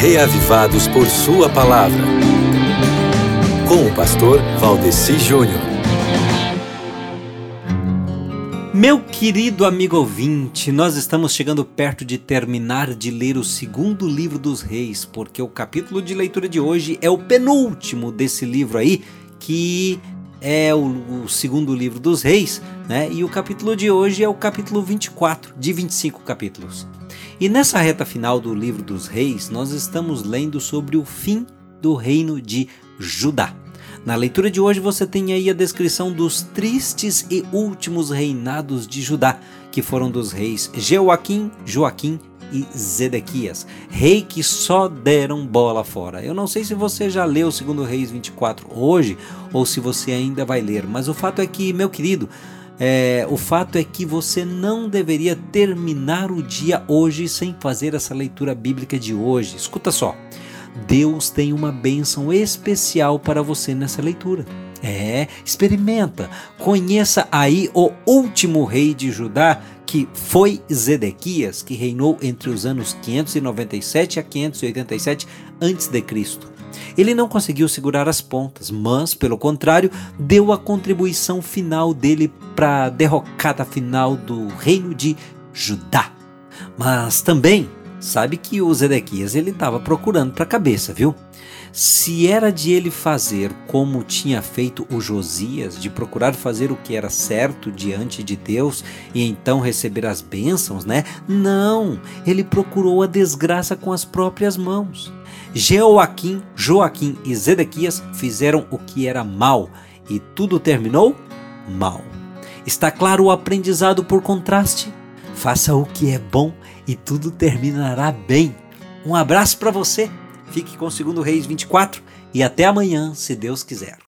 reavivados por Sua palavra. Com o pastor Valdeci Júnior. Meu querido amigo ouvinte, nós estamos chegando perto de terminar de ler o segundo livro dos reis, porque o capítulo de leitura de hoje é o penúltimo desse livro aí, que é o, o, segundo livro dos reis, né? E o capítulo de hoje é o capítulo 24, de 25 capítulos. E nessa reta final do livro dos reis, nós estamos lendo sobre o fim do reino de Judá. Na leitura de hoje você tem aí a descrição dos tristes e últimos reinados de Judá, que foram dos reis Joaquim, Joaquim e Zedequias, rei que só deram bola fora. Eu não sei se você já leu o segundo Reis 24 hoje ou se você ainda vai ler, mas o fato é que, meu querido, é, o fato é que você não deveria terminar o dia hoje sem fazer essa leitura bíblica de hoje. Escuta só. Deus tem uma bênção especial para você nessa leitura. É, experimenta, conheça aí o último rei de Judá, que foi Zedequias, que reinou entre os anos 597 a 587 a.C. Ele não conseguiu segurar as pontas, mas, pelo contrário, deu a contribuição final dele para a derrocada final do reino de Judá. Mas também Sabe que o Zedequias ele estava procurando para a cabeça, viu? Se era de ele fazer como tinha feito o Josias, de procurar fazer o que era certo diante de Deus e então receber as bênçãos, né? Não, ele procurou a desgraça com as próprias mãos. Jeoaquim, Joaquim e Zedequias fizeram o que era mal e tudo terminou mal. Está claro o aprendizado por contraste? Faça o que é bom e tudo terminará bem. Um abraço para você. Fique com o segundo Reis 24 e até amanhã, se Deus quiser.